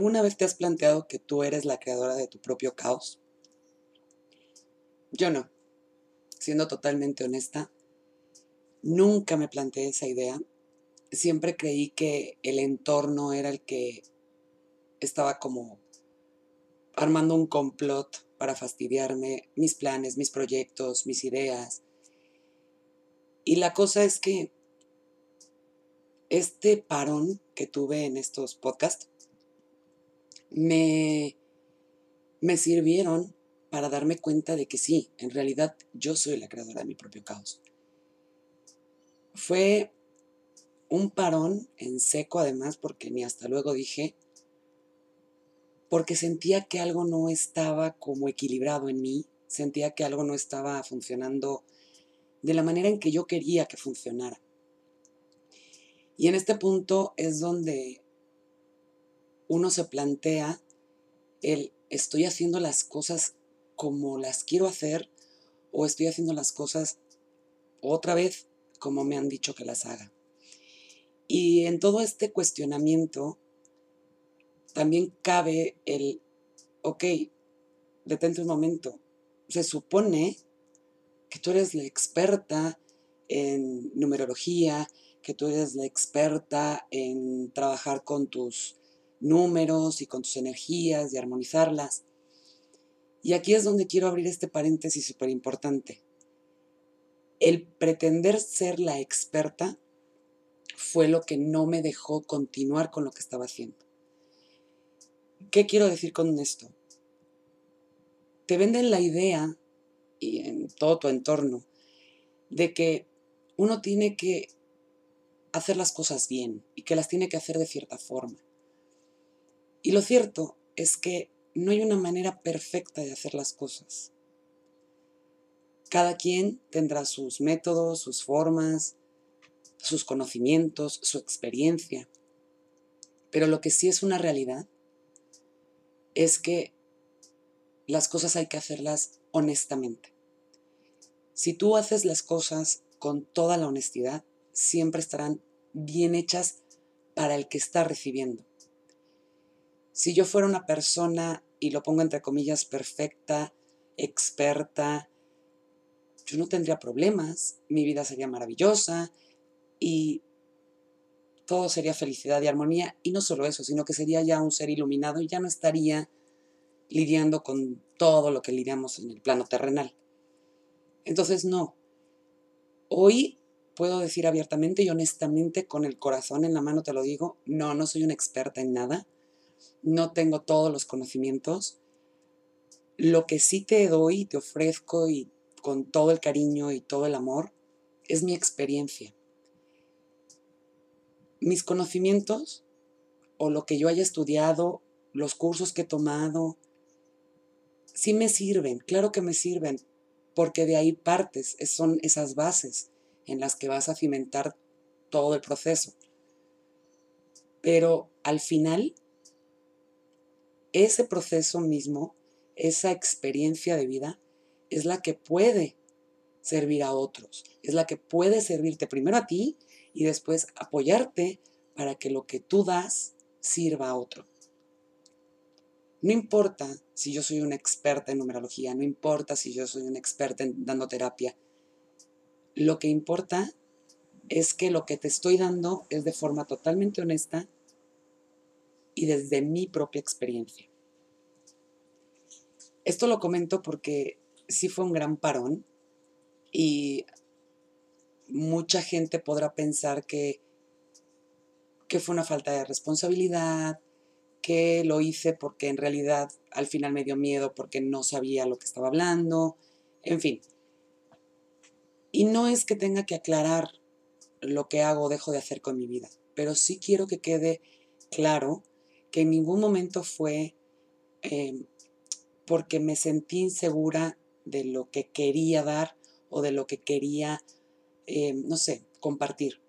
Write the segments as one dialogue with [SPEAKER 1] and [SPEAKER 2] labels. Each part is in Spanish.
[SPEAKER 1] ¿Alguna vez te has planteado que tú eres la creadora de tu propio caos? Yo no. Siendo totalmente honesta, nunca me planteé esa idea. Siempre creí que el entorno era el que estaba como armando un complot para fastidiarme mis planes, mis proyectos, mis ideas. Y la cosa es que este parón que tuve en estos podcasts me, me sirvieron para darme cuenta de que sí, en realidad yo soy la creadora de mi propio caos. Fue un parón en seco además, porque ni hasta luego dije, porque sentía que algo no estaba como equilibrado en mí, sentía que algo no estaba funcionando de la manera en que yo quería que funcionara. Y en este punto es donde uno se plantea el estoy haciendo las cosas como las quiero hacer o estoy haciendo las cosas otra vez como me han dicho que las haga. Y en todo este cuestionamiento también cabe el, ok, detente un momento, se supone que tú eres la experta en numerología, que tú eres la experta en trabajar con tus números y con tus energías y armonizarlas. Y aquí es donde quiero abrir este paréntesis súper importante. El pretender ser la experta fue lo que no me dejó continuar con lo que estaba haciendo. ¿Qué quiero decir con esto? Te venden la idea, y en todo tu entorno, de que uno tiene que hacer las cosas bien y que las tiene que hacer de cierta forma. Y lo cierto es que no hay una manera perfecta de hacer las cosas. Cada quien tendrá sus métodos, sus formas, sus conocimientos, su experiencia. Pero lo que sí es una realidad es que las cosas hay que hacerlas honestamente. Si tú haces las cosas con toda la honestidad, siempre estarán bien hechas para el que está recibiendo. Si yo fuera una persona, y lo pongo entre comillas, perfecta, experta, yo no tendría problemas, mi vida sería maravillosa y todo sería felicidad y armonía. Y no solo eso, sino que sería ya un ser iluminado y ya no estaría lidiando con todo lo que lidiamos en el plano terrenal. Entonces, no. Hoy puedo decir abiertamente y honestamente, con el corazón en la mano te lo digo, no, no soy una experta en nada no tengo todos los conocimientos. Lo que sí te doy, te ofrezco y con todo el cariño y todo el amor es mi experiencia. Mis conocimientos o lo que yo haya estudiado, los cursos que he tomado, sí me sirven, claro que me sirven, porque de ahí partes, son esas bases en las que vas a cimentar todo el proceso. Pero al final ese proceso mismo, esa experiencia de vida, es la que puede servir a otros, es la que puede servirte primero a ti y después apoyarte para que lo que tú das sirva a otro. No importa si yo soy una experta en numerología, no importa si yo soy una experta en dando terapia. Lo que importa es que lo que te estoy dando es de forma totalmente honesta y desde mi propia experiencia. Esto lo comento porque sí fue un gran parón y mucha gente podrá pensar que, que fue una falta de responsabilidad, que lo hice porque en realidad al final me dio miedo porque no sabía lo que estaba hablando, en fin. Y no es que tenga que aclarar lo que hago o dejo de hacer con mi vida, pero sí quiero que quede claro que en ningún momento fue em, porque me sentí insegura de lo que quería dar o de lo que quería, em, no sé, compartir.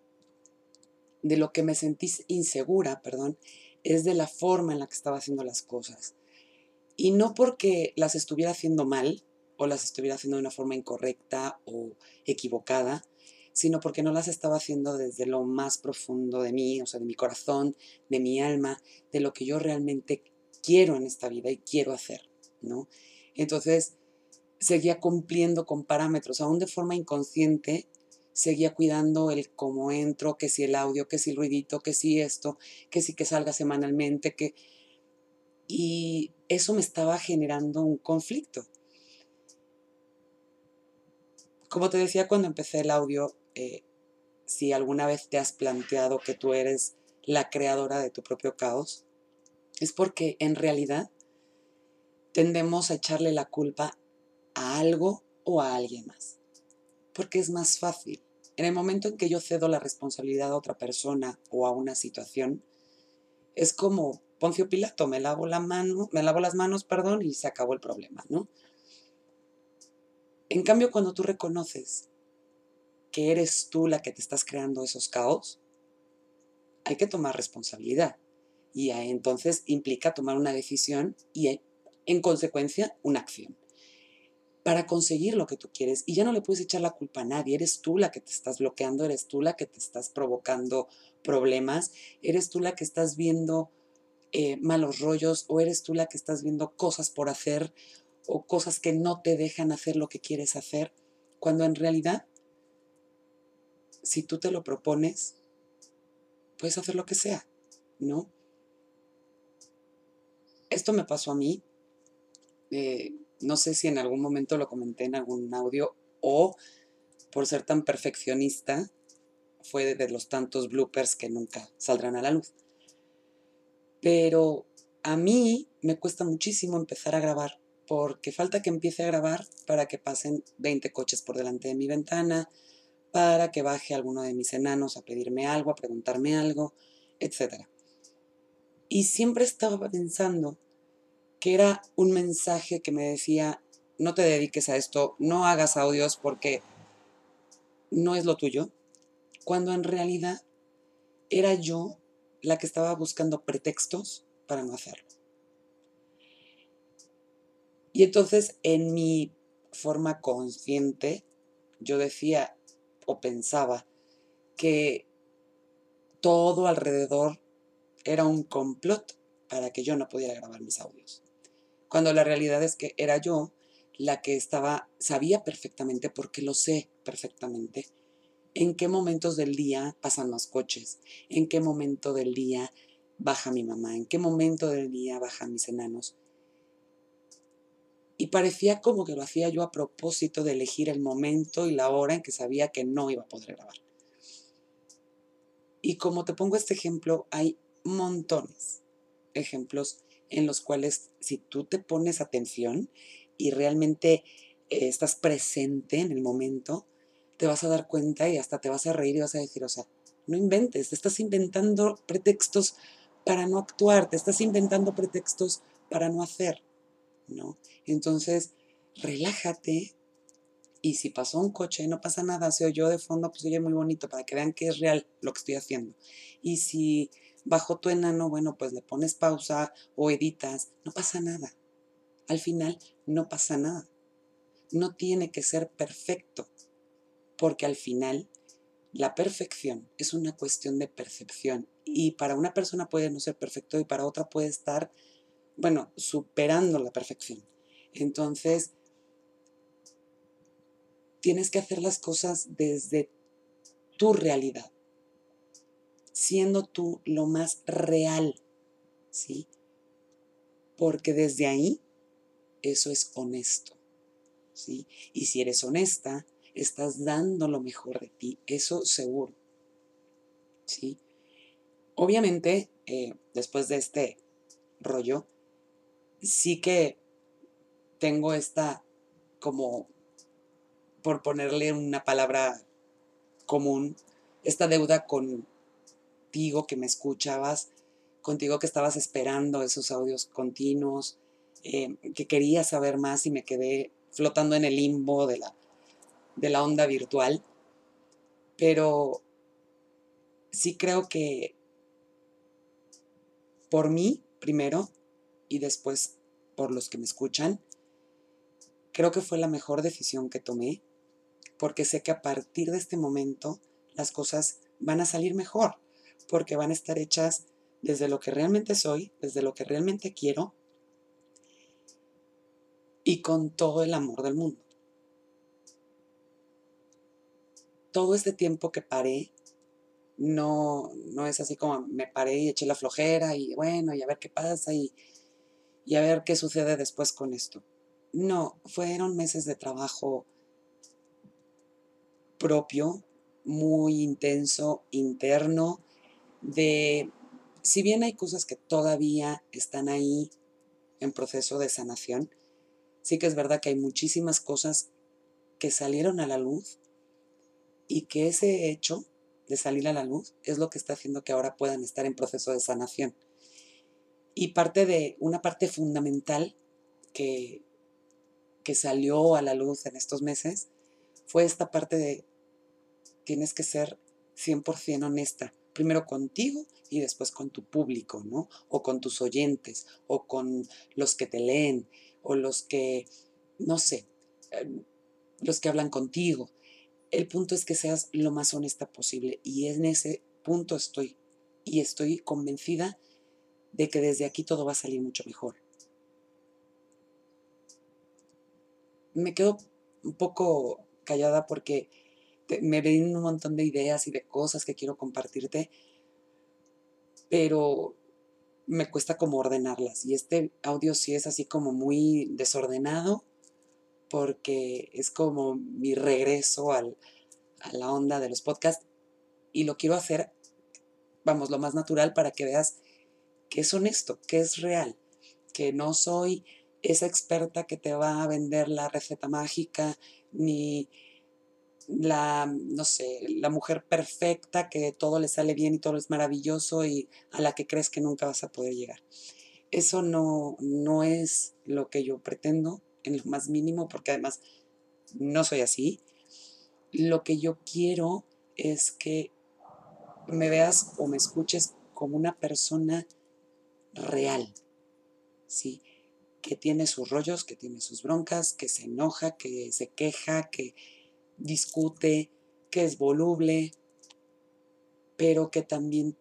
[SPEAKER 1] De lo que me sentí insegura, perdón, es de la forma en la que estaba haciendo las cosas. Y no porque las estuviera haciendo mal o las estuviera haciendo de una forma incorrecta o equivocada, sino porque no las estaba haciendo desde lo más profundo de mí, o sea, de mi corazón, de mi alma, de lo que yo realmente quiero en esta vida y quiero hacer, ¿no? Entonces, seguía cumpliendo con parámetros, aún de forma inconsciente, seguía cuidando el cómo entro, que si el audio, que si el ruidito, que si esto, que si que salga semanalmente, que... Y eso me estaba generando un conflicto. Como te decía cuando empecé el audio, eh, si alguna vez te has planteado que tú eres la creadora de tu propio caos, es porque en realidad tendemos a echarle la culpa a algo o a alguien más. Porque es más fácil. En el momento en que yo cedo la responsabilidad a otra persona o a una situación, es como Poncio Pilato, me lavo la mano, me lavo las manos, perdón, y se acabó el problema, ¿no? En cambio, cuando tú reconoces que eres tú la que te estás creando esos caos, hay que tomar responsabilidad. Y entonces implica tomar una decisión y en consecuencia una acción para conseguir lo que tú quieres. Y ya no le puedes echar la culpa a nadie. Eres tú la que te estás bloqueando, eres tú la que te estás provocando problemas, eres tú la que estás viendo eh, malos rollos o eres tú la que estás viendo cosas por hacer o cosas que no te dejan hacer lo que quieres hacer, cuando en realidad, si tú te lo propones, puedes hacer lo que sea, ¿no? Esto me pasó a mí. Eh, no sé si en algún momento lo comenté en algún audio o por ser tan perfeccionista fue de los tantos bloopers que nunca saldrán a la luz. Pero a mí me cuesta muchísimo empezar a grabar porque falta que empiece a grabar para que pasen 20 coches por delante de mi ventana, para que baje alguno de mis enanos a pedirme algo, a preguntarme algo, etc. Y siempre estaba pensando que era un mensaje que me decía, no te dediques a esto, no hagas audios porque no es lo tuyo, cuando en realidad era yo la que estaba buscando pretextos para no hacerlo. Y entonces en mi forma consciente yo decía o pensaba que todo alrededor era un complot para que yo no pudiera grabar mis audios cuando la realidad es que era yo la que estaba, sabía perfectamente, porque lo sé perfectamente, en qué momentos del día pasan más coches, en qué momento del día baja mi mamá, en qué momento del día bajan mis enanos. Y parecía como que lo hacía yo a propósito de elegir el momento y la hora en que sabía que no iba a poder grabar. Y como te pongo este ejemplo, hay montones ejemplos en los cuales si tú te pones atención y realmente eh, estás presente en el momento, te vas a dar cuenta y hasta te vas a reír y vas a decir, o sea, no inventes, te estás inventando pretextos para no actuar, te estás inventando pretextos para no hacer, ¿no? Entonces, relájate y si pasó un coche, no pasa nada, se oyó de fondo, pues oye muy bonito para que vean que es real lo que estoy haciendo. Y si bajo tu enano, bueno, pues le pones pausa o editas, no pasa nada. Al final no pasa nada. No tiene que ser perfecto, porque al final la perfección es una cuestión de percepción y para una persona puede no ser perfecto y para otra puede estar, bueno, superando la perfección. Entonces, tienes que hacer las cosas desde tu realidad siendo tú lo más real, ¿sí? Porque desde ahí eso es honesto, ¿sí? Y si eres honesta, estás dando lo mejor de ti, eso seguro, ¿sí? Obviamente, eh, después de este rollo, sí que tengo esta como, por ponerle una palabra común, esta deuda con contigo que me escuchabas, contigo que estabas esperando esos audios continuos, eh, que quería saber más y me quedé flotando en el limbo de la, de la onda virtual. Pero sí creo que por mí primero y después por los que me escuchan, creo que fue la mejor decisión que tomé. porque sé que a partir de este momento las cosas van a salir mejor, porque van a estar hechas desde lo que realmente soy, desde lo que realmente quiero y con todo el amor del mundo. Todo este tiempo que paré, no, no es así como me paré y eché la flojera y bueno, y a ver qué pasa y, y a ver qué sucede después con esto. No, fueron meses de trabajo propio, muy intenso, interno, de, si bien hay cosas que todavía están ahí en proceso de sanación, sí que es verdad que hay muchísimas cosas que salieron a la luz y que ese hecho de salir a la luz es lo que está haciendo que ahora puedan estar en proceso de sanación. Y parte de una parte fundamental que, que salió a la luz en estos meses fue esta parte de tienes que ser 100% honesta, primero contigo y después con tu público, ¿no? O con tus oyentes, o con los que te leen, o los que, no sé, em, los que hablan contigo. El punto es que seas lo más honesta posible y en ese punto estoy y estoy convencida de que desde aquí todo va a salir mucho mejor. Me quedo un poco callada porque me ven un montón de ideas y de cosas que quiero compartirte, pero me cuesta como ordenarlas. Y este audio sí es así como muy desordenado, porque es como mi regreso al, a la onda de los podcasts y lo quiero hacer, vamos, lo más natural para que veas que es honesto, que es real, que no soy esa experta que te va a vender la receta mágica, ni la, no sé, la mujer perfecta que todo le sale bien y todo es maravilloso y a la que crees que nunca vas a poder llegar. Eso no, no es lo que yo pretendo en lo más mínimo, porque además no soy así. Lo que yo quiero es que me veas o me escuches como una persona real, ¿sí? Que tiene sus rollos, que tiene sus broncas, que se enoja, que se queja, que discute, que es voluble, pero que también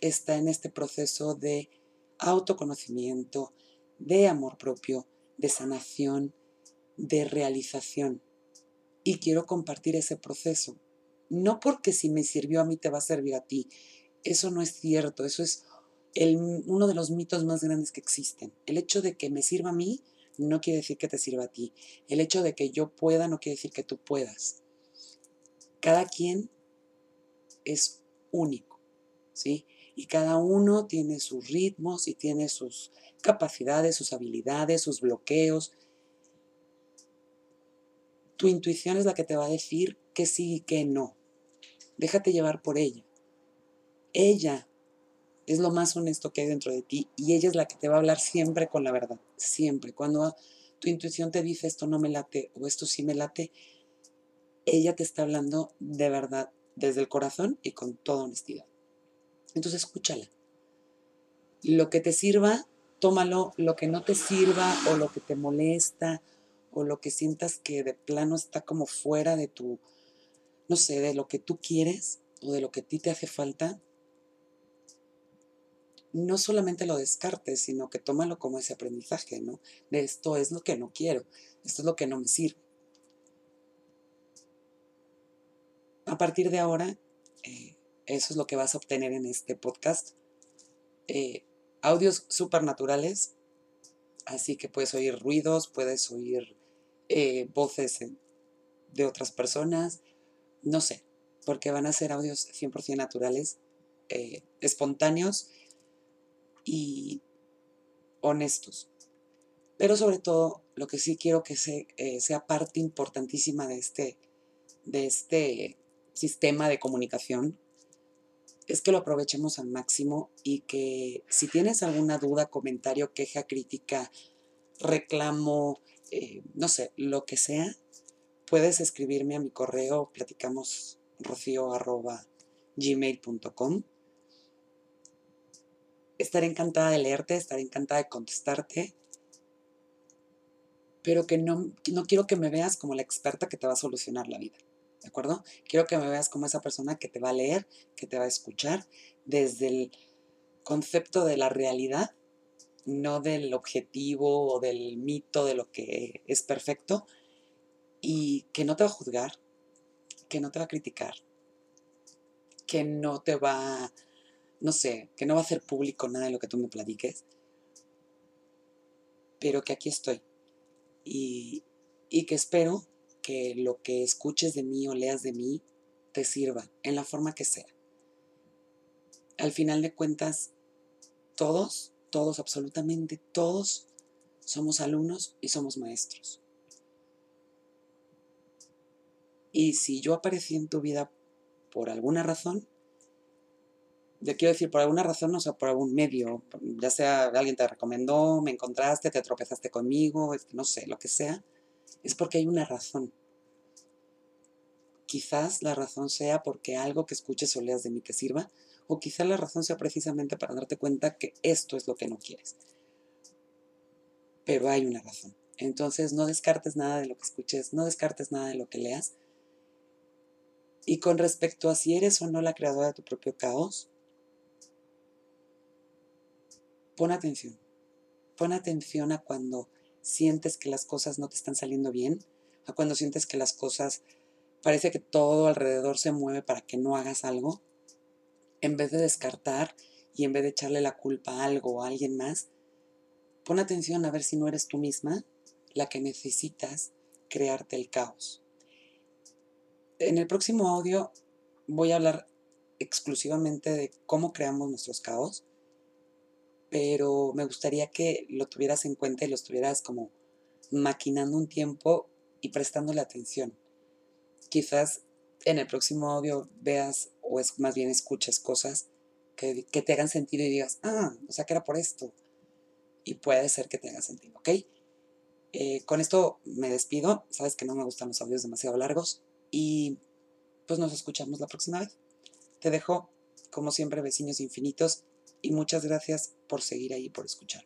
[SPEAKER 1] está en este proceso de autoconocimiento, de amor propio, de sanación, de realización. Y quiero compartir ese proceso. No porque si me sirvió a mí te va a servir a ti. Eso no es cierto. Eso es uno de los mitos más grandes que existen. El hecho de que me sirva a mí no quiere decir que te sirva a ti. El hecho de que yo pueda no quiere decir que tú puedas. Cada quien es único, ¿sí? Y cada uno tiene sus ritmos y tiene sus capacidades, sus habilidades, sus bloqueos. Tu intuición es la que te va a decir que sí y que no. Déjate llevar por ella. Ella es lo más honesto que hay dentro de ti y ella es la que te va a hablar siempre con la verdad, siempre. Cuando tu intuición te dice esto no me late o esto sí me late, ella te está hablando de verdad, desde el corazón y con toda honestidad. Entonces escúchala. Lo que te sirva, tómalo. Lo que no te sirva o lo que te molesta o lo que sientas que de plano está como fuera de tu, no sé, de lo que tú quieres o de lo que a ti te hace falta, no solamente lo descartes, sino que tómalo como ese aprendizaje, ¿no? De esto es lo que no quiero, esto es lo que no me sirve. A partir de ahora, eh, eso es lo que vas a obtener en este podcast. Eh, audios supernaturales, así que puedes oír ruidos, puedes oír eh, voces de otras personas, no sé, porque van a ser audios 100% naturales, espontáneos y honestos. Pero sobre todo, lo que sí quiero que eh, sea parte importantísima de este, de este sistema de comunicación es que lo aprovechemos al máximo y que si tienes alguna duda, comentario, queja, crítica, reclamo, eh, no sé, lo que sea, puedes escribirme a mi correo platicamos gmail.com estaré encantada de leerte, estaré encantada de contestarte. pero que no, no quiero que me veas como la experta que te va a solucionar la vida. ¿De acuerdo? Quiero que me veas como esa persona que te va a leer, que te va a escuchar desde el concepto de la realidad, no del objetivo o del mito de lo que es perfecto, y que no te va a juzgar, que no te va a criticar, que no te va, no sé, que no va a hacer público nada de lo que tú me platiques, pero que aquí estoy y, y que espero que lo que escuches de mí o leas de mí te sirva en la forma que sea. Al final de cuentas, todos, todos, absolutamente todos, somos alumnos y somos maestros. Y si yo aparecí en tu vida por alguna razón, yo quiero decir por alguna razón, o sea, por algún medio, ya sea alguien te recomendó, me encontraste, te tropezaste conmigo, no sé, lo que sea, es porque hay una razón. Quizás la razón sea porque algo que escuches o leas de mí te sirva, o quizás la razón sea precisamente para darte cuenta que esto es lo que no quieres. Pero hay una razón. Entonces no descartes nada de lo que escuches, no descartes nada de lo que leas. Y con respecto a si eres o no la creadora de tu propio caos, pon atención. Pon atención a cuando sientes que las cosas no te están saliendo bien, a cuando sientes que las cosas parece que todo alrededor se mueve para que no hagas algo. En vez de descartar y en vez de echarle la culpa a algo o a alguien más, pon atención a ver si no eres tú misma la que necesitas crearte el caos. En el próximo audio voy a hablar exclusivamente de cómo creamos nuestros caos pero me gustaría que lo tuvieras en cuenta y lo estuvieras como maquinando un tiempo y prestándole atención. Quizás en el próximo audio veas o es más bien escuches cosas que, te hagan sentido y digas, ah, o sea que era por esto. Y puede ser que te haga sentido, ¿ok? Eh, con esto me despido. Sabes que no me gustan los audios demasiado largos. Y pues nos escuchamos la próxima vez. Te dejo, como siempre, vecinos infinitos y muchas gracias por seguir ahí, por escuchar.